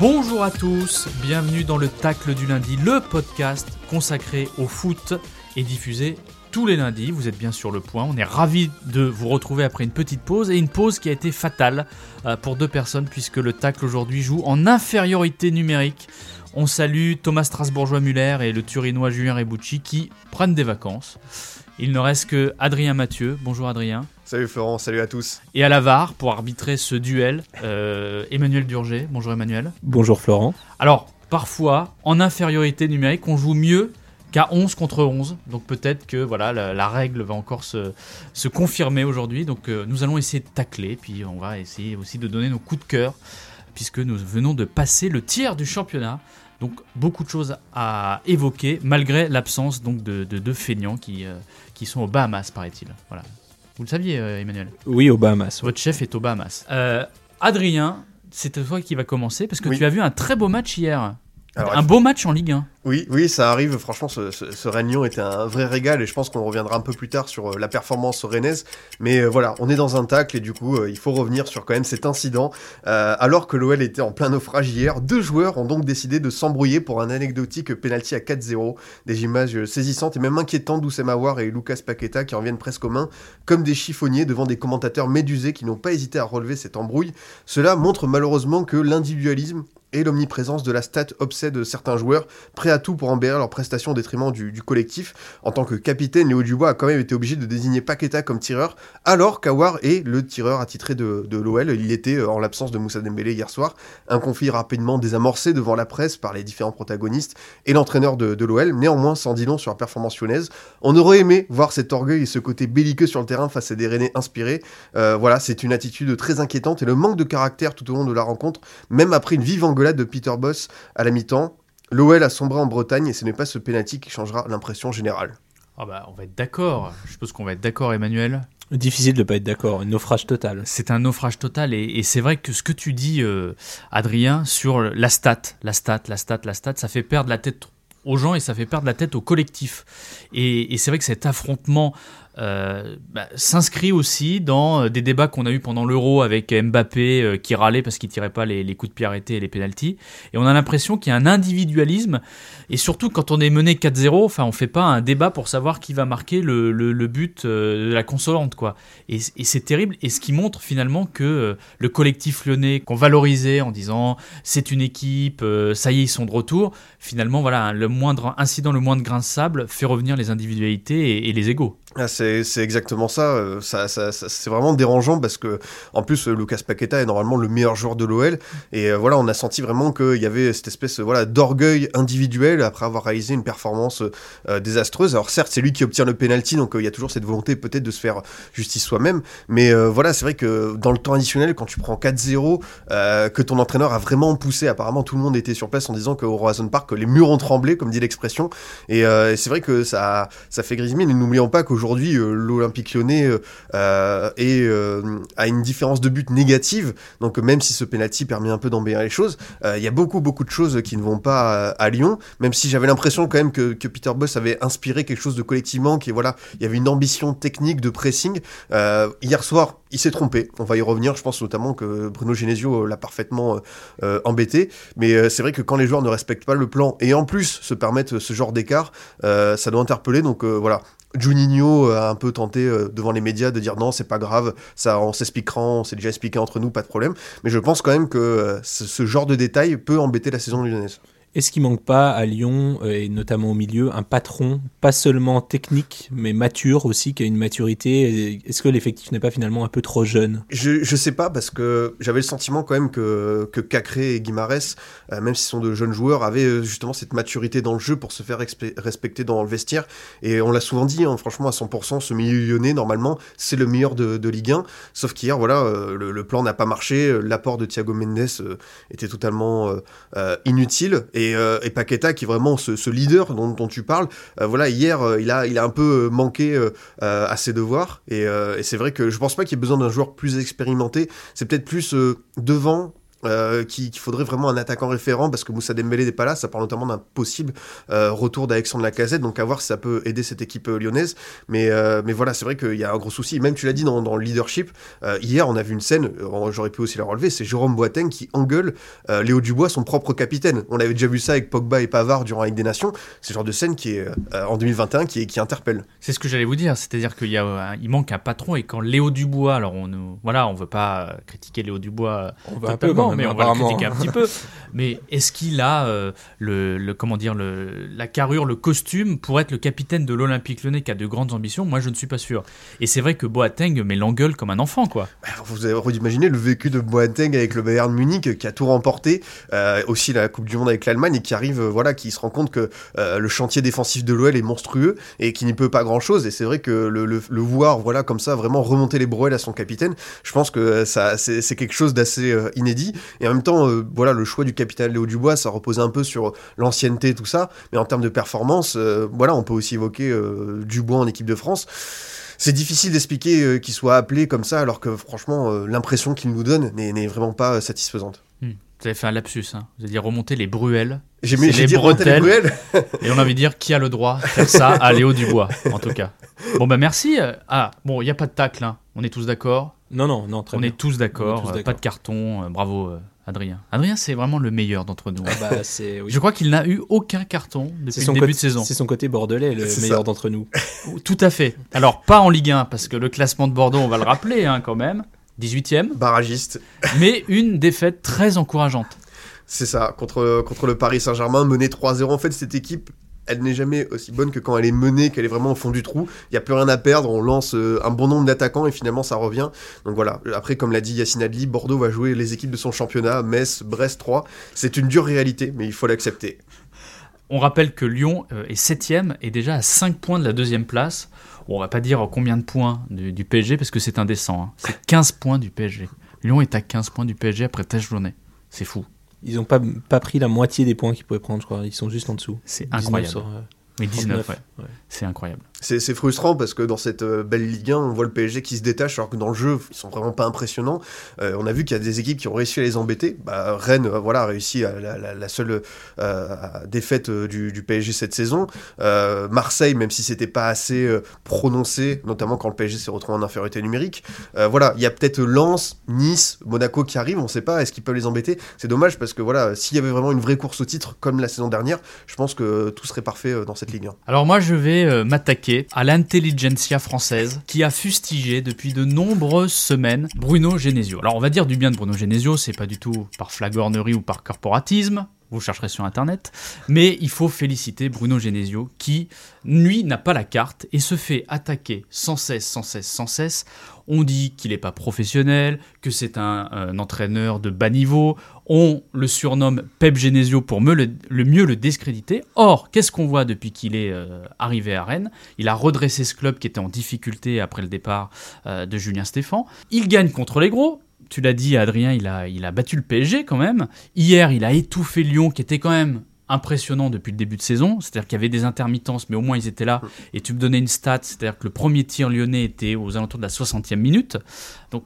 Bonjour à tous, bienvenue dans le Tacle du lundi, le podcast consacré au foot et diffusé tous les lundis. Vous êtes bien sur le point. On est ravis de vous retrouver après une petite pause et une pause qui a été fatale euh, pour deux personnes puisque le Tacle aujourd'hui joue en infériorité numérique. On salue Thomas Strasbourgeois-Muller et le Turinois Julien Rebucci qui prennent des vacances. Il ne reste que Adrien Mathieu. Bonjour Adrien. Salut Florent, salut à tous. Et à la VAR pour arbitrer ce duel, euh, Emmanuel Durger. Bonjour Emmanuel. Bonjour Florent. Alors, parfois, en infériorité numérique, on joue mieux qu'à 11 contre 11. Donc peut-être que voilà, la, la règle va encore se, se confirmer aujourd'hui. Donc euh, nous allons essayer de tacler, puis on va essayer aussi de donner nos coups de cœur, puisque nous venons de passer le tiers du championnat. Donc beaucoup de choses à évoquer, malgré l'absence donc de deux de, feignants qui, euh, qui sont aux Bahamas, paraît-il. Voilà. Vous le saviez, euh, Emmanuel Oui, aux Bahamas. Votre chef est aux Bahamas. Euh, Adrien, c'est toi qui va commencer, parce que Oui. tu as vu un très beau match hier. Alors, un beau match en Ligue 1. Oui, oui, ça arrive. Franchement, ce, ce, ce Rennes-Lyon était un vrai régal et je pense qu'on reviendra un peu plus tard sur euh, la performance rennaise. Mais euh, voilà, on est dans un tacle et du coup, euh, il faut revenir sur quand même cet incident. Euh, alors que l'OL était en plein naufrage hier, deux joueurs ont donc décidé de s'embrouiller pour un anecdotique penalty à 4-0. Des images saisissantes et même inquiétantes d'Oussem et Lucas Paqueta qui en viennent presque aux mains comme des chiffonniers devant des commentateurs médusés qui n'ont pas hésité à relever cette embrouille. Cela montre malheureusement que l'individualisme et l'omniprésence de la stat obsède certains joueurs, prêts à tout pour embellir leurs prestations au détriment du, collectif. En tant que capitaine, Léo Dubois a quand même été obligé de désigner Paqueta comme tireur, alors qu'Awar est le tireur attitré de, l'OL. Il était, euh, en l'absence de Moussa Dembélé hier soir, un conflit rapidement désamorcé devant la presse par les différents protagonistes et l'entraîneur de, l'OL. Néanmoins, sans dit long sur la performance lyonnaise, on aurait aimé voir cet orgueil et ce côté belliqueux sur le terrain face à des Rennais inspirés. Euh, voilà, c'est une attitude très inquiétante et le manque de caractère tout au long de la rencontre, même après une vive de Peter Boss à la mi-temps. L'OL a sombré en Bretagne et ce n'est pas ce pénalty qui changera l'impression générale. Ah bah, on va être d'accord. Je suppose qu'on va être d'accord, Emmanuel. Difficile de ne pas être d'accord, un naufrage total. C'est un naufrage total et, et c'est vrai que ce que tu dis, euh, Adrien, sur la stat, la stat, la stat, la stat, ça fait perdre la tête aux gens et ça fait perdre la tête au collectif. Et, et c'est vrai que cet affrontement euh, bah, s'inscrit aussi dans des débats qu'on a eu pendant l'Euro avec Mbappé euh, qui râlait parce qu'il tirait pas les, coups de pied arrêtés et les pénalties. Et on a l'impression qu'il y a un individualisme et surtout quand on est mené 4-0, enfin on fait pas un débat pour savoir qui va marquer le, but euh, de la consolante quoi. Et, c'est terrible et ce qui montre finalement que euh, le collectif lyonnais qu'on valorisait en disant c'est une équipe, euh, ça y est ils sont de retour, finalement voilà le moindre incident, le moindre grain de sable fait revenir les individualités et, et les égaux. Ah, c'est exactement ça. Euh, ça, c'est vraiment dérangeant parce que, en plus, euh, Lucas Paqueta est normalement le meilleur joueur de l'OL. Et euh, voilà, on a senti vraiment qu'il y avait cette espèce voilà, d'orgueil individuel après avoir réalisé une performance désastreuse. Alors, certes, c'est lui qui obtient le penalty, donc il y a toujours cette volonté peut-être de se faire justice soi-même. Mais voilà, c'est vrai que dans le temps additionnel, quand tu prends 4-0, euh, que ton entraîneur a vraiment poussé, apparemment tout le monde était sur place en disant qu'au Horizon Park, les murs ont tremblé, comme dit l'expression. Et, c'est vrai que ça, ça fait grise mine. N'oublions pas qu'aujourd'hui, aujourd'hui euh, l'Olympique lyonnais euh, est, euh, a une différence de but négative. Donc même si ce penalty permet un peu d'embellir les choses, il y a beaucoup beaucoup de choses qui ne vont pas à, Lyon. Même si j'avais l'impression quand même que, que, Peter Boss avait inspiré quelque chose de collectivement, qui voilà, il y avait une ambition technique de pressing. Hier soir, il s'est trompé. On va y revenir. Je pense notamment que Bruno Genesio l'a parfaitement embêté. Mais c'est vrai que quand les joueurs ne respectent pas le plan et en plus se permettent ce genre d'écart, ça doit interpeller. Donc voilà, Juninho a un peu tenté euh, devant les médias de dire non, c'est pas grave, ça on s'expliquera, on s'est déjà expliqué entre nous, pas de problème. Mais je pense quand même que euh, ce, ce, genre de détail peut embêter la saison lyonnaise. Est-ce qu'il manque pas à Lyon, euh, et notamment au milieu, un patron, pas seulement technique, mais mature aussi, qui a une maturité Est-ce que l'effectif n'est pas finalement un peu trop jeune? Je, je sais pas, parce que j'avais le sentiment quand même que, que Cacré et Guimarès, euh, même s'ils sont de jeunes joueurs, avaient euh, justement cette maturité dans le jeu pour se faire respecter dans le vestiaire. Et on l'a souvent dit, hein, franchement, à 100%, ce milieu lyonnais, normalement, c'est le meilleur de, de, Ligue 1. Sauf qu'hier, voilà, le, le, plan n'a pas marché. L'apport de Thiago Mendes était totalement inutile. Euh, et, Paqueta qui est vraiment ce, leader dont, tu parles. Euh, voilà, hier, euh, il, a, il a un peu manqué à ses devoirs. Et, c'est vrai que je pense pas qu'il y ait besoin d'un joueur plus expérimenté. C'est peut-être plus devant euh, qu'il faudrait vraiment un attaquant référent parce que Moussa Dembélé n'est pas là, ça parle notamment d'un possible euh, retour d'Alexandre Lacazette, donc à voir si ça peut aider cette équipe euh, lyonnaise. Mais, euh, mais voilà, c'est vrai qu'il y a un gros souci. Même tu l'as dit dans, dans, le leadership, euh, hier on a vu une scène, j'aurais pu aussi la relever, c'est Jérôme Boateng qui engueule Léo Dubois, son propre capitaine. On avait déjà vu ça avec Pogba et Pavard durant la Ligue des Nations. C'est le genre de scène qui est en 2021 qui, qui interpelle. C'est ce que j'allais vous dire, c'est-à-dire qu'il y a, il manque un patron et quand Léo Dubois, alors on, voilà, on veut pas critiquer Léo Dubois on va un peu, mais on va le critiquer un petit peu. Mais est-ce qu'il a euh, le, comment dire le, la carrure, le costume pour être le capitaine de l'Olympique Lyonnais qui a de grandes ambitions? Moi, je ne suis pas sûr. Et c'est vrai que Boateng met l'engueule comme un enfant, quoi. Bah, vous avez imaginé le vécu de Boateng avec le Bayern Munich qui a tout remporté, euh, aussi la Coupe du Monde avec l'Allemagne et qui arrive, euh, voilà, qui se rend compte que le chantier défensif de l'OL est monstrueux et qui n'y peut pas grand-chose. Et c'est vrai que le, le, voir, voilà, comme ça, vraiment remonter les brouettes à son capitaine, je pense que ça, c'est quelque chose d'assez inédit. Et en même temps, voilà, le choix du capitaine Léo Dubois, ça reposait un peu sur l'ancienneté, tout ça. Mais en termes de performance, euh, voilà, on peut aussi évoquer euh, Dubois en équipe de France. C'est difficile d'expliquer euh, qu'il soit appelé comme ça, alors que franchement, l'impression qu'il nous donne n'est vraiment pas satisfaisante. Hmm. Vous avez fait un lapsus, hein. vous avez dit remonter les bruelles. J'ai mis les bretelles. Les et on a envie de dire qui a le droit de faire ça à Léo Dubois, en tout cas. Bon, bah merci. Ah, bon, il n'y a pas de tacle, hein. on est tous d'accord Non, non, non, très On bien. est tous d'accord, pas de carton, bravo Adrien. Adrien, c'est vraiment le meilleur d'entre nous. Ah bah, oui. Je crois qu'il n'a eu aucun carton depuis le début de saison. C'est son côté bordelais, le meilleur d'entre nous. Tout à fait. Alors, pas en Ligue 1, parce que le classement de Bordeaux, on va le rappeler hein, quand même. 18e. Barragiste. Mais une défaite très encourageante. C'est ça, contre, contre le Paris Saint-Germain, mené 3-0. En fait, cette équipe, elle n'est jamais aussi bonne que quand elle est menée, qu'elle est vraiment au fond du trou. Il n'y a plus rien à perdre, on lance euh, un bon nombre d'attaquants et finalement ça revient. Donc voilà, après comme l'a dit Yacine Adli, Bordeaux va jouer les équipes de son championnat, Metz, Brest 3. C'est une dure réalité, mais il faut l'accepter. On rappelle que Lyon euh, est 7ème et déjà à 5 points de la deuxième place. On va pas dire combien de points du, PSG parce que c'est indécent. Hein. C'est 15 points du PSG. Lyon est à 15 points du PSG après 13 journées. C'est fou. Ils n'ont pas, pas pris la moitié des points qu'ils pouvaient prendre, je crois. Ils sont juste en dessous. C'est incroyable. Mais 19, ouais. C'est incroyable. C'est frustrant parce que dans cette euh, belle Ligue 1, on voit le PSG qui se détache alors que dans le jeu, ils sont vraiment pas impressionnants. Euh, on a vu qu'il y a des équipes qui ont réussi à les embêter. Bah, Rennes euh, voilà, a réussi à la, seule défaite du, PSG cette saison. Marseille, même si c'était pas assez prononcé, notamment quand le PSG s'est retrouvé en infériorité numérique. voilà, il y a peut-être Lens, Nice, Monaco qui arrivent, on sait pas, est-ce qu'ils peuvent les embêter? C'est dommage parce que voilà, s'il y avait vraiment une vraie course au titre comme la saison dernière, je pense que tout serait parfait dans cette Ligue 1. Alors moi je vais m'attaquer à l'intelligentsia française qui a fustigé depuis de nombreuses semaines Bruno Genesio. Alors on va dire du bien de Bruno Genesio, c'est pas du tout par flagornerie ou par corporatisme, vous chercherez sur internet, mais il faut féliciter Bruno Genesio qui, lui, n'a pas la carte et se fait attaquer sans cesse, sans cesse, sans cesse. On dit qu'il n'est pas professionnel, que c'est un, entraîneur de bas niveau, on le surnomme Pep Genesio pour le, mieux le discréditer. Or, qu'est-ce qu'on voit depuis qu'il est euh, arrivé à Rennes? Il a redressé ce club qui était en difficulté après le départ euh, de Julien Stéphan. Il gagne contre les gros, tu l'as dit, Adrien, il a, il a battu le PSG quand même. Hier, il a étouffé Lyon, qui était quand même impressionnant depuis le début de saison. C'est-à-dire qu'il y avait des intermittences, mais au moins ils étaient là. Et tu me donnais une stat, c'est-à-dire que le premier tir lyonnais était aux alentours de la 60e minute. Donc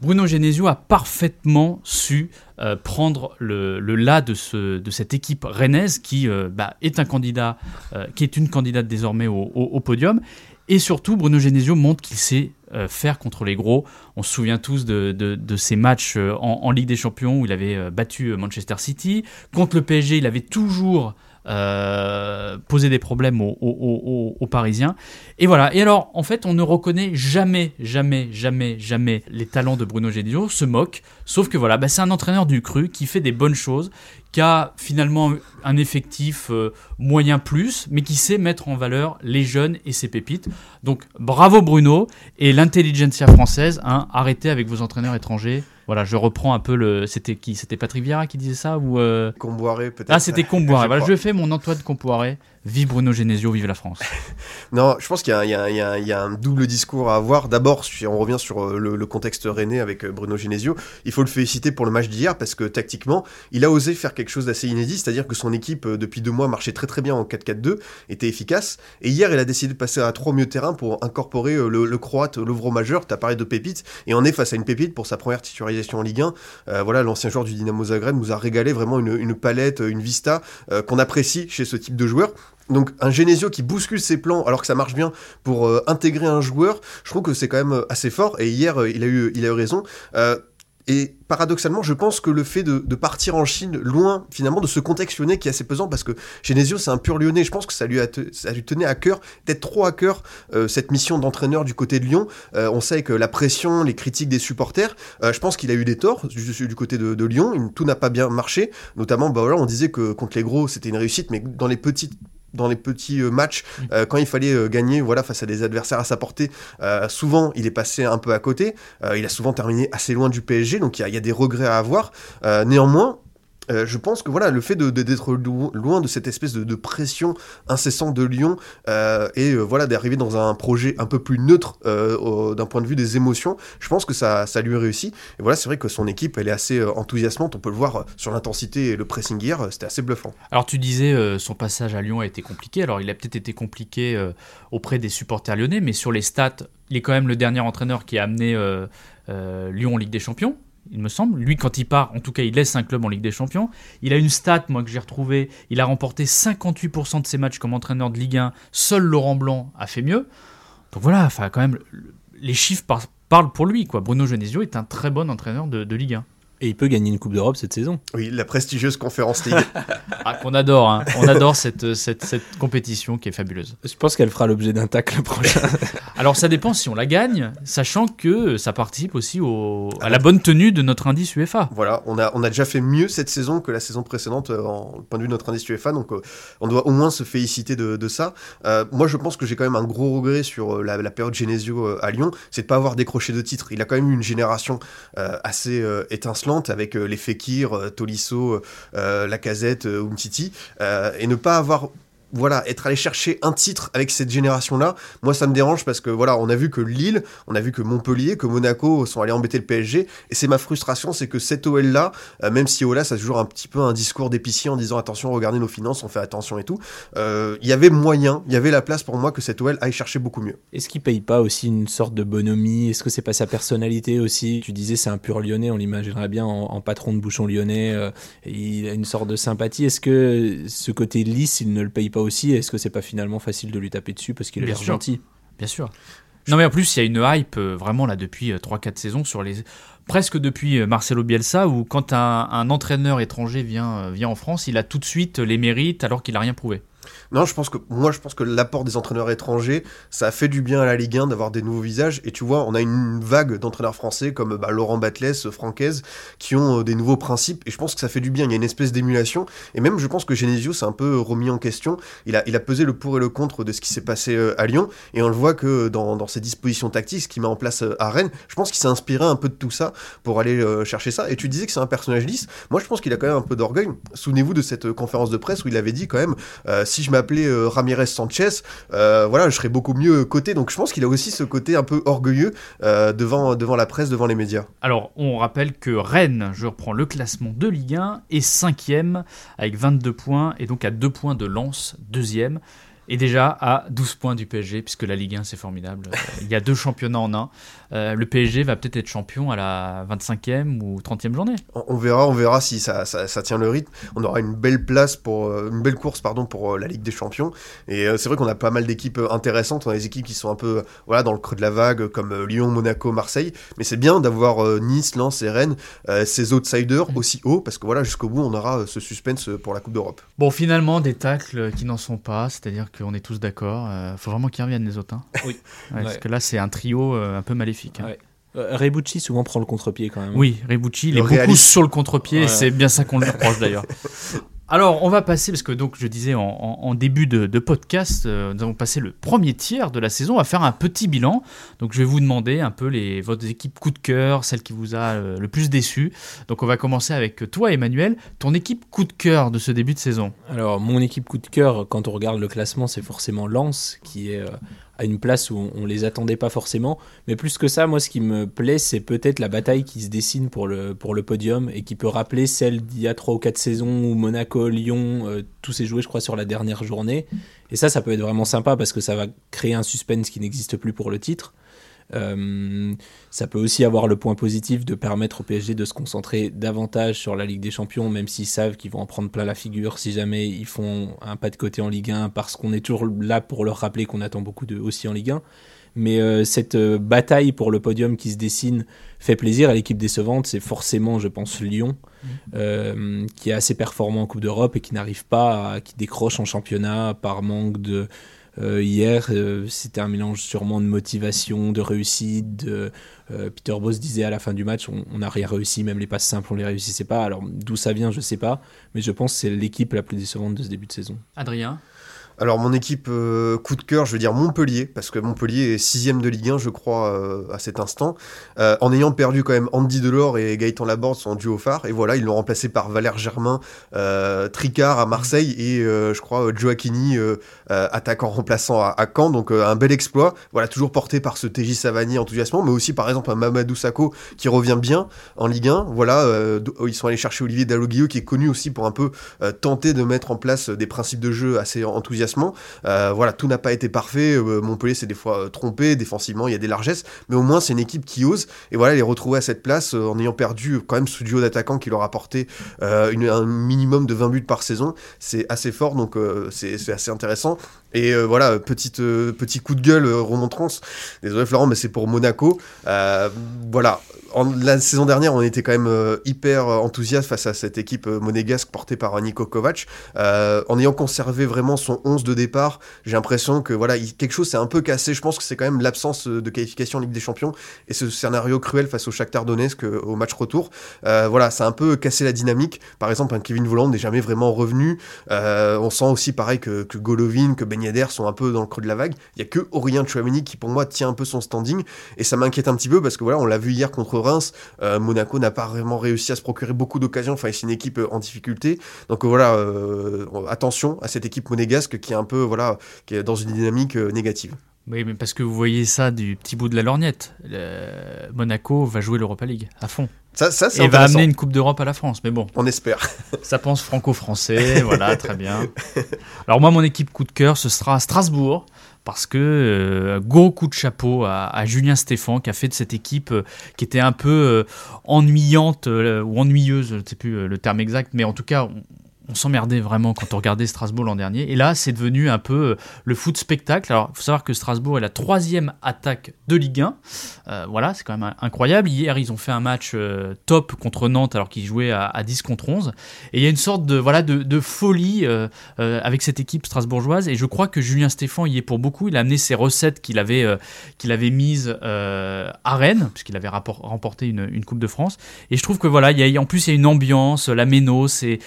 Bruno Genesio a parfaitement su euh, prendre le, le là de, ce, de cette équipe rennaise qui euh, bah, est un candidat, euh, qui est une candidate désormais au, au podium. Et surtout, Bruno Genesio montre qu'il sait faire contre les gros. On se souvient tous de, de, matchs euh, en, Ligue des Champions où il avait euh, battu Manchester City. Contre le PSG, il avait toujours euh, poser des problèmes aux, Parisiens. Et voilà. Et alors, en fait, on ne reconnaît jamais, jamais, jamais, jamais les talents de Bruno Genesio, se moque. Sauf que voilà, bah, c'est un entraîneur du cru qui fait des bonnes choses, qui a finalement un effectif euh, moyen plus, mais qui sait mettre en valeur les jeunes et ses pépites. Donc bravo Bruno et l'intelligentsia française, hein, arrêtez avec vos entraîneurs étrangers. Voilà, je reprends un peu le. C'était qui C'était Patrick Vieira qui disait ça ou euh, Comboiré peut-être. Ah, c'était Comboiré. Je Voilà, crois. je fais mon Antoine Comboiré. Vive Bruno Genesio, vive la France. Non, je pense qu'il y, y y a- un double discours à avoir. D'abord, si on revient sur euh, le, le contexte rennais avec euh, Bruno Genesio, il faut le féliciter pour le match d'hier parce que tactiquement, il a osé faire quelque chose d'assez inédit, c'est-à-dire que son équipe, euh, depuis deux mois, marchait très très bien en 4-4-2, était efficace. Et hier, il a décidé de passer à trois milieux de terrain pour incorporer le, le croate Lovro Majeur. T'as parlé de pépite, et on est face à une pépite pour sa première titularisation en Ligue 1. Euh, voilà, l'ancien joueur du Dynamo Zagreb nous a régalé vraiment une, une palette, une vista qu'on apprécie chez ce type de joueur. Donc un Genesio qui bouscule ses plans alors que ça marche bien pour euh, intégrer un joueur, je trouve que c'est quand même euh, assez fort. Et hier, euh, il a eu, il a eu raison. Et paradoxalement, je pense que le fait de, partir en Chine, loin finalement de ce contexte lyonnais qui est assez pesant, parce que Genesio c'est un pur lyonnais, je pense que ça lui, a tenait à cœur, d'être trop à cœur, cette mission d'entraîneur du côté de Lyon. On sait que la pression, les critiques des supporters, je pense qu'il a eu des torts du, côté de, Lyon, tout n'a pas bien marché, notamment bah on disait que contre les gros c'était une réussite, mais dans les petites dans les petits euh, matchs, euh, quand il fallait euh, gagner voilà, face à des adversaires à sa portée, euh, souvent il est passé un peu à côté. Il a souvent terminé assez loin du PSG, donc il y a, il y a des regrets à avoir. Néanmoins, euh, je pense que voilà, le fait d'être lo- loin de cette espèce de, pression incessante de Lyon euh, et euh, voilà d'arriver dans un projet un peu plus neutre d'un point de vue des émotions, je pense que ça, ça lui réussit. Et voilà, c'est vrai que son équipe, elle est assez enthousiasmante. On peut le voir sur l'intensité et le pressing hier, c'était assez bluffant. Alors tu disais son passage à Lyon a été compliqué. Alors il a peut-être été compliqué auprès des supporters lyonnais, mais sur les stats, il est quand même le dernier entraîneur qui a amené Lyon en Ligue des Champions. Il me semble. Lui, quand il part, en tout cas, il laisse un club en Ligue des Champions. Il a une stat, moi, que j'ai retrouvée. Il a remporté 58% de ses matchs comme entraîneur de Ligue 1. Seul Laurent Blanc a fait mieux. Donc voilà, quand même, le- les chiffres par- parlent pour lui. Quoi. Bruno Genesio est un très bon entraîneur de, de Ligue 1. Et il peut gagner une Coupe d'Europe cette saison. Oui, la prestigieuse conférence League. Ah, qu'on adore, hein. on adore cette, cette, cette compétition qui est fabuleuse. Je pense qu'elle fera l'objet d'un tacle prochain. Alors ça dépend si on la gagne, sachant que ça participe aussi au, à la bonne tenue de notre indice UEFA. Voilà, on a, on a déjà fait mieux cette saison que la saison précédente euh, en point de vue de notre indice UEFA, donc euh, on doit au moins se féliciter de, de ça. Euh, moi, je pense que j'ai quand même un gros regret sur euh, la, la période Genesio euh, à Lyon, c'est de pas avoir décroché de titre. Il a quand même eu une génération euh, assez euh, avec euh, les Fekir, euh, Tolisso, euh, Lacazette, Umtiti, et ne pas avoir voilà, être allé chercher un titre avec cette génération-là, moi ça me dérange parce que voilà, on a vu que Lille, on a vu que Montpellier, que Monaco sont allés embêter le PSG, et c'est ma frustration, c'est que cette OL-là, euh, même si OL ça a toujours un petit peu un discours d'épicier en disant attention, regardez nos finances, on fait attention et tout, euh, il y avait moyen, il y avait la place pour moi que cette OL aille chercher beaucoup mieux. Est-ce qu'il paye pas aussi une sorte de bonhomie? Est-ce que c'est pas sa personnalité aussi? Tu disais c'est un pur lyonnais, on l'imaginerait bien en, patron de bouchon lyonnais. euh, il a une sorte de sympathie. Est-ce que ce côté lisse, il ne le paye pas aussi Est-ce que c'est pas finalement facile de lui taper dessus parce qu'il sûr. gentil Bien sûr. Non mais en plus il y a une hype euh, vraiment là depuis euh, 3-4 saisons sur les presque depuis euh, Marcelo Bielsa où quand un, un entraîneur étranger vient, euh, vient en France, il a tout de suite les mérites alors qu'il a rien prouvé. Non, je pense que moi je pense que l'apport des entraîneurs étrangers, ça a fait du bien à la Ligue 1 d'avoir des nouveaux visages. Et tu vois, on a une vague d'entraîneurs français comme bah, Laurent Batles, Francaise, qui ont euh, des nouveaux principes. Et je pense que ça fait du bien. Il y a une espèce d'émulation. Et même, je pense que Genesio s'est un peu remis en question. Il a, il a pesé le pour et le contre de ce qui s'est passé euh, à Lyon. Et on le voit que dans, ses dispositions tactiques, ce qu'il met en place euh, à Rennes, je pense qu'il s'est inspiré un peu de tout ça pour aller euh, chercher ça. Et tu disais que c'est un personnage lisse. Moi, je pense qu'il a quand même un peu d'orgueil. Souvenez-vous de cette euh, conférence de presse où il avait dit quand même euh, si je m'appelais euh, Ramirez Sanchez, euh, voilà, je serais beaucoup mieux coté. Donc je pense qu'il a aussi ce côté un peu orgueilleux euh, devant, la presse, devant les médias. Alors, on rappelle que Rennes, je reprends le classement de Ligue 1, est cinquième avec 22 points et donc à 2 points de Lens, deuxième. Est déjà à 12 points du PSG, puisque la Ligue 1, c'est formidable. Euh, il y a deux championnats en un. Euh, le PSG va peut-être être champion à la 25e ou 30e journée. On verra, on verra si ça, ça, tient le rythme. On aura une belle place pour euh, une belle course pardon pour la Ligue des Champions. Et c'est vrai qu'on a pas mal d'équipes intéressantes. On a des équipes qui sont un peu voilà dans le creux de la vague comme Lyon, Monaco, Marseille. Mais c'est bien d'avoir Nice, Lens et Rennes, ces outsiders mm. aussi hauts parce que voilà jusqu'au bout on aura ce suspense pour la Coupe d'Europe. Bon finalement des tacles qui n'en sont pas, c'est-à-dire qu'on est tous d'accord. Il euh, faut vraiment qu'ils reviennent les autres. Hein. Oui. Parce que là, c'est un trio euh, un peu maléfique. Hein. Euh, Rebucci souvent prend le contre-pied quand même. Oui, Rebucci, il est beaucoup sur le contre-pied, c'est bien ça qu'on le reproche d'ailleurs. Alors, on va passer, parce que donc je disais en, début de, podcast, euh, nous avons passé le premier tiers de la saison à faire un petit bilan. Donc, je vais vous demander un peu les, votre équipe coup de cœur, celle qui vous a euh, le plus déçu. Donc, on va commencer avec toi, Emmanuel. Ton équipe coup de cœur de ce début de saison? Alors, mon équipe coup de cœur, quand on regarde le classement, c'est forcément Lens, qui est euh, à une place où on, les attendait pas forcément. Mais plus que ça, moi, ce qui me plaît, c'est peut-être la bataille qui se dessine pour le, podium et qui peut rappeler celle d'il y a 3 ou 4 saisons où Monaco, Lyon, euh, tous s'est joué, je crois, sur la dernière journée. Et ça, ça peut être vraiment sympa parce que ça va créer un suspense qui n'existe plus pour le titre. Euh, ça peut aussi avoir le point positif de permettre au PSG de se concentrer davantage sur la Ligue des Champions, même s'ils savent qu'ils vont en prendre plein la figure si jamais ils font un pas de côté en Ligue 1, parce qu'on est toujours là pour leur rappeler qu'on attend beaucoup de aussi en Ligue 1. Mais euh, cette euh, bataille pour le podium qui se dessine fait plaisir à l'équipe décevante. C'est forcément, je pense, Lyon, mmh. qui est assez performant en Coupe d'Europe et qui n'arrive pas, à, qui décroche en championnat par manque de, hier, euh, c'était un mélange sûrement de motivation, de réussite. Euh, Peter Boss disait à la fin du match, on n'a rien réussi, même les passes simples, on les réussissait pas. Alors d'où ça vient, je sais pas, mais je pense que c'est l'équipe la plus décevante de ce début de saison. Adrien? Alors mon équipe euh, coup de cœur, je veux dire Montpellier, parce que Montpellier est sixième de Ligue 1, je crois, euh, à cet instant, euh, en ayant perdu quand même Andy Delors et Gaëtan Laborde, son duo phare, et voilà, ils l'ont remplacé par Valère Germain, Tricard à Marseille, et je crois Joaquini, attaquant remplaçant à, Caen, donc un bel exploit, voilà, toujours porté par ce TJ Savani enthousiasmant, mais aussi par exemple un Mamadou Sakho qui revient bien en Ligue 1, voilà, ils sont allés chercher Olivier Dalloglio qui est connu aussi pour un peu tenter de mettre en place des principes de jeu assez enthousiasmants euh, voilà, tout n'a pas été parfait. Euh, Montpellier s'est des fois euh, trompé. Défensivement, il y a des largesses. Mais au moins, c'est une équipe qui ose. Et voilà, les retrouver à cette place en ayant perdu quand même ce duo d'attaquants qui leur a apporté un minimum de 20 buts par saison. C'est assez fort. Donc, c'est assez intéressant. Et voilà, petite, petit coup de gueule remontrance. Désolé Florent, mais c'est pour Monaco. voilà, la saison dernière, on était quand même euh, hyper euh, enthousiaste face à cette équipe euh, monégasque portée par Niko Kovac. en ayant conservé vraiment son 11 de départ, j'ai l'impression que voilà, quelque chose s'est un peu cassé. Je pense que c'est quand même l'absence de qualification en Ligue des Champions et ce scénario cruel face au Shakhtar Donetsk au match retour. voilà, ça a un peu cassé la dynamique. Par exemple, un Kevin Voland n'est jamais vraiment revenu. on sent aussi pareil que, Golovin, que Ben Yedder sont un peu dans le creux de la vague. Il y a que Aurélien Chouameni qui pour moi tient un peu son standing et ça m'inquiète un petit peu parce que voilà, on l'a vu hier contre Reims. Euh, Monaco n'a pas vraiment réussi à se procurer beaucoup d'occasions. Enfin, c'est une équipe euh, en difficulté. Donc euh, voilà, attention à cette équipe monégasque qui est un peu voilà, qui est dans une dynamique négative. Oui, mais parce que vous voyez ça du petit bout de la lorgnette. Monaco va jouer l'Europa League à fond. Ça, ça, et va amener une Coupe d'Europe à la France, mais bon. On espère. ça pense franco-français, voilà, très bien. Alors moi, mon équipe coup de cœur, ce sera Strasbourg parce que euh, gros coup de chapeau à, Julien Stéphan qui a fait de cette équipe euh, qui était un peu euh, ennuyante ou ennuyeuse, je ne sais plus le terme exact, mais en tout cas on s'emmerdait vraiment quand on regardait Strasbourg l'an dernier. Et là, c'est devenu un peu euh, le foot spectacle. Alors, il faut savoir que Strasbourg est la troisième attaque de Ligue 1. Euh, voilà, c'est quand même incroyable. Hier, ils ont fait un match euh, top contre Nantes alors qu'ils jouaient à, 10 contre 11. Et il y a une sorte de, voilà, de, folie avec cette équipe strasbourgeoise. Et je crois que Julien Stéphan y est pour beaucoup. Il a amené ses recettes qu'il avait, qu'il avait mises à Rennes, puisqu'il avait remporté une, Coupe de France. Et je trouve que voilà, il y a, en plus, il y a une ambiance, la méno, c'est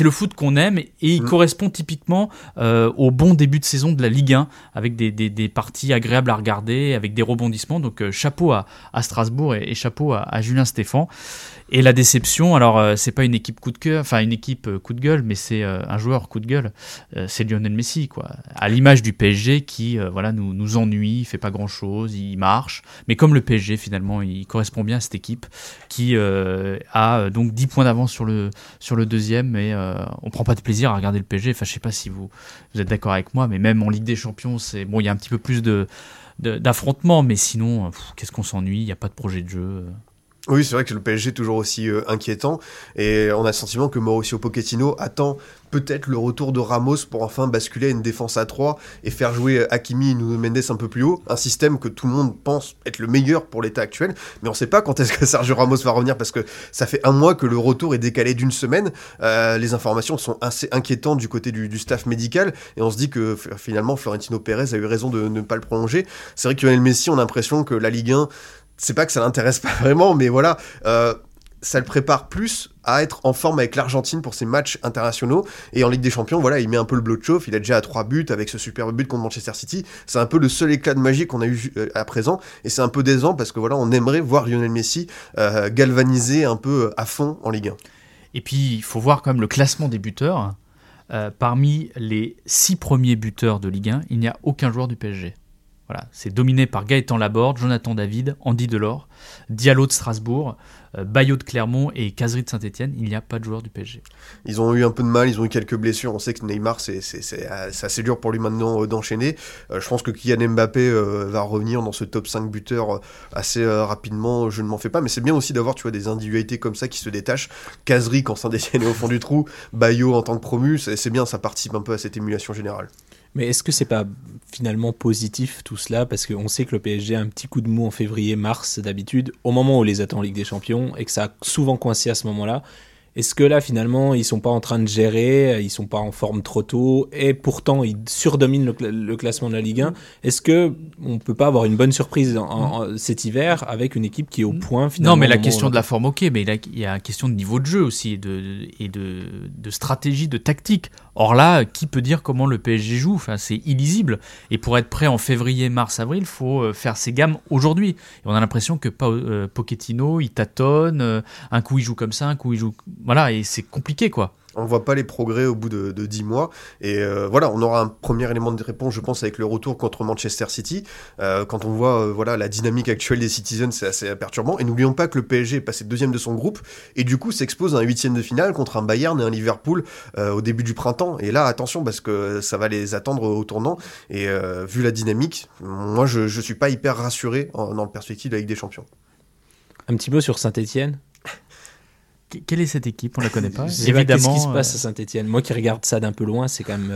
le foot qu'on aime et il mm. correspond typiquement euh, au bon début de saison de la Ligue 1 avec des, des, parties agréables à regarder, avec des rebondissements. Donc euh, chapeau à, à, Strasbourg et, chapeau à, à Julien Stéphan. Et la déception, alors euh, c'est pas une équipe coup de cœur, enfin une équipe euh, coup de gueule, mais c'est euh, un joueur coup de gueule. c'est Lionel Messi, quoi. À l'image du PSG qui, voilà, nous, nous ennuie, il fait pas grand chose, il marche. Mais comme le PSG, finalement, il correspond bien à cette équipe qui a donc 10 points d'avance sur le, sur le deuxième, mais on prend pas de plaisir à regarder le PSG. Enfin, je sais pas si vous, vous êtes d'accord avec moi, mais même en Ligue des Champions, c'est bon, il y a un petit peu plus de d'affrontement, mais sinon, qu'est-ce qu'on s'ennuie? Il n'y a pas de projet de jeu. Oui, c'est vrai que le PSG est toujours aussi euh, inquiétant et on a le sentiment que Mauricio Pochettino attend peut-être le retour de Ramos pour enfin basculer à une défense à 3 et faire jouer euh, Hakimi et Nuno Mendes un peu plus haut, un système que tout le monde pense être le meilleur pour l'état actuel, mais on ne sait pas quand est-ce que Sergio Ramos va revenir parce que ça fait un mois que le retour est décalé d'une semaine. Euh, les informations sont assez inquiétantes du côté du, staff médical et on se dit que finalement Florentino Pérez a eu raison de ne pas le prolonger. C'est vrai que Lionel Messi, on a l'impression que la Ligue 1 c'est pas que ça l'intéresse pas vraiment, mais voilà, euh, ça le prépare plus à être en forme avec l'Argentine pour ses matchs internationaux. Et en Ligue des Champions, voilà, il met un peu le bloc de chauffe. Il a déjà à trois buts avec ce superbe but contre Manchester City. C'est un peu le seul éclat de magie qu'on a eu euh, à présent. Et c'est un peu décevant parce que voilà, on aimerait voir Lionel Messi euh, galvaniser un peu à fond en Ligue 1. Et puis, il faut voir quand même le classement des buteurs. parmi les six premiers buteurs de Ligue 1, il n'y a aucun joueur du PSG. Voilà, c'est dominé par Gaëtan Laborde, Jonathan David, Andy Delors, Diallo de Strasbourg, euh, Bayot de Clermont et Casery de Saint-Etienne. Il n'y a pas de joueurs du PSG. Ils ont eu un peu de mal, ils ont eu quelques blessures. On sait que Neymar, c'est assez dur pour lui maintenant euh, d'enchaîner. Euh, je pense que Kylian Mbappé va revenir dans ce top 5 buteurs assez rapidement. Je ne m'en fais pas, mais c'est bien aussi d'avoir des individualités comme ça qui se détachent. Casery quand Saint-Etienne est au fond du trou, Bayot en tant que promu, c'est bien, ça participe un peu à cette émulation générale. Mais est-ce que c'est pas finalement positif tout cela? Parce qu'on sait que le PSG a un petit coup de mou en février-mars d'habitude, au moment où les attend en Ligue des Champions, et que ça a souvent coincé à ce moment-là. Est-ce que là, finalement, ils sont pas en train de gérer, ils sont pas en forme trop tôt, et pourtant ils surdominent le, classement de la Ligue 1 Est-ce que on peut pas avoir une bonne surprise en, cet hiver avec une équipe qui est au point finalement Non, mais la question de la forme, ok, mais il y a une question de niveau de jeu aussi et de, et de, de stratégie, de tactique. Or là, qui peut dire comment le PSG joue? Enfin, c'est illisible. Et pour être prêt en février, mars, avril, il faut euh, faire ses gammes aujourd'hui. Et on a l'impression que euh, Pochettino, il tâtonne. Euh, un coup, il joue comme ça, un coup, il joue. Voilà, et c'est compliqué, quoi on voit pas les progrès au bout de, dix 10 mois. Et euh, voilà, on aura un premier élément de réponse, je pense, avec le retour contre Manchester City. Euh, quand on voit euh, voilà la dynamique actuelle des Citizens, c'est assez perturbant. Et n'oublions pas que le PSG est passé deuxième de son groupe et du coup s'expose à un huitième de finale contre un Bayern et un Liverpool au début du printemps. Et là, attention parce que ça va les attendre au tournant. Et vu la dynamique, moi, je, je suis pas hyper rassuré dans le perspective de la Ligue des Champions. Un petit mot sur Saint-Etienne quelle est cette équipe? On la connaît pas. Évidemment. Qu'est-ce qui se passe euh, à Saint-Etienne Moi qui regarde ça d'un peu loin, c'est quand même.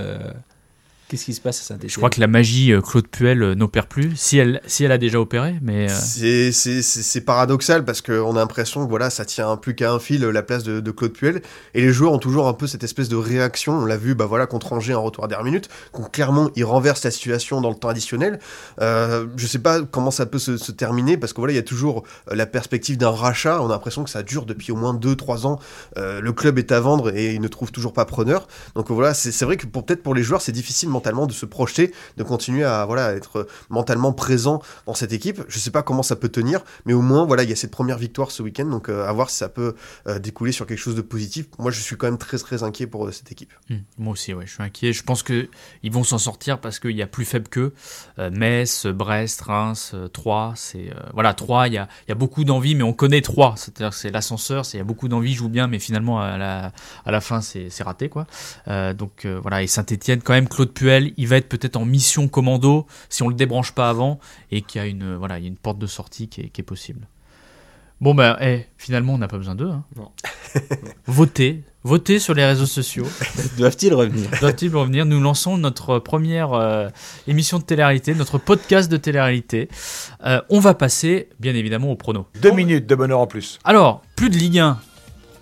Qu'est-ce qui se passe à Saint-Etienne Je crois que la magie euh, Claude Puel euh, n'opère plus, si elle, si elle a déjà opéré. mais euh, C'est paradoxal parce qu'on a l'impression que voilà, ça tient plus qu'à un fil la place de, Claude Puel. Et les joueurs ont toujours un peu cette espèce de réaction. On l'a vu bah voilà, contre Angers en retour à dernière minute. Donc, clairement, ils renversent la situation dans le temps additionnel. Euh, je sais pas comment ça peut se, terminer parce que voilà, il y a toujours la perspective d'un rachat. On a l'impression que ça dure depuis au moins 2-3 ans. le club est à vendre et il ne trouve toujours pas preneur. Donc voilà, c'est vrai que pour peut-être pour les joueurs, c'est difficile de se projeter, de continuer à voilà être mentalement présent dans cette équipe. Je sais pas comment ça peut tenir, mais au moins voilà il y a cette première victoire ce week-end, donc euh, à voir si ça peut euh, découler sur quelque chose de positif. Moi je suis quand même très très inquiet pour euh, cette équipe. Mmh. moi aussi ouais, je suis inquiet. Je pense que ils vont s'en sortir parce qu'il y a plus faible qu'eux. Metz, Brest, Reims, Troyes, c'est voilà Troyes, il y a, y a beaucoup d'envie, mais on connaît Troyes, c'est-à-dire c'est l'ascenseur, il y a beaucoup d'envie, joue bien, mais finalement à la, à la fin c'est raté quoi. donc voilà et Saint-Étienne quand même Claude Puel il va être peut-être en mission commando si on le débranche pas avant et qu'il y a une voilà, il y a une porte de sortie qui est, possible. Bon ben, finalement on n'a pas besoin d'eux. Hein. votez, votez sur les réseaux sociaux. Doivent-ils revenir? Doivent-ils revenir? Nous lançons notre première euh, émission de télé-réalité, notre podcast de télé-réalité. Euh, on va passer, bien évidemment, au prono. Deux minutes de bonheur en plus. Alors, plus de Ligue 1,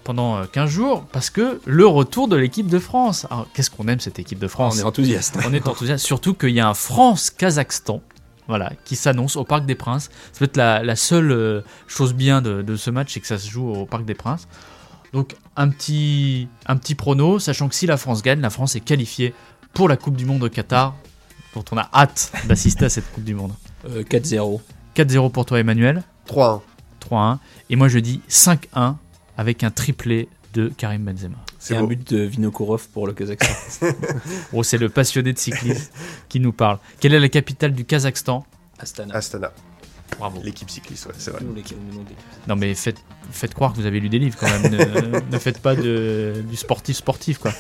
pendant 15 euh, jours parce que le retour de l'équipe de France. qu'est-ce qu'on aime cette équipe de France? On est enthousiaste. On est enthousiaste, surtout qu'il y a un France-Kazakhstan. Voilà, qui s'annonce au Parc des Princes. Ça peut être la, seule euh, chose bien de, ce match, c'est que ça se joue au Parc des Princes. Donc un petit, un petit prono, sachant que si la France gagne, la France est qualifiée pour la Coupe du Monde au Qatar, dont on a hâte d'assister à cette Coupe du Monde. 4-0. 4-0 pour toi Emmanuel? 3-1. 3-1. Et moi je dis 5-1 avec un triplé de Karim Benzema. C'est un but de Vinokourov pour le Kazakhstan. oh, c'est le passionné de cyclisme qui nous parle. Quelle est la capitale du Kazakhstan? Astana. Astana. Bravo. L'équipe cycliste, ouais, c'est vrai. Nous, Non mais faites, faites croire que vous avez lu des livres quand même. ne, ne faites pas de, du sportif sportif quoi.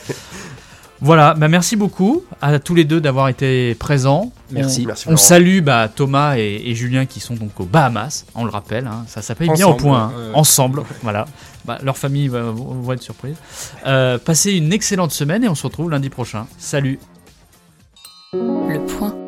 Voilà, bah merci beaucoup à tous les deux d'avoir été présents. Merci. Merci, On salue bah, Thomas et, et Julien qui sont donc aux Bahamas, on le rappelle, hein, ça s'appelle bien au point, hein, ensemble, voilà. Bah, leur famille va, va être surprise. Euh, passez une excellente semaine et on se retrouve lundi prochain. Salut Le point.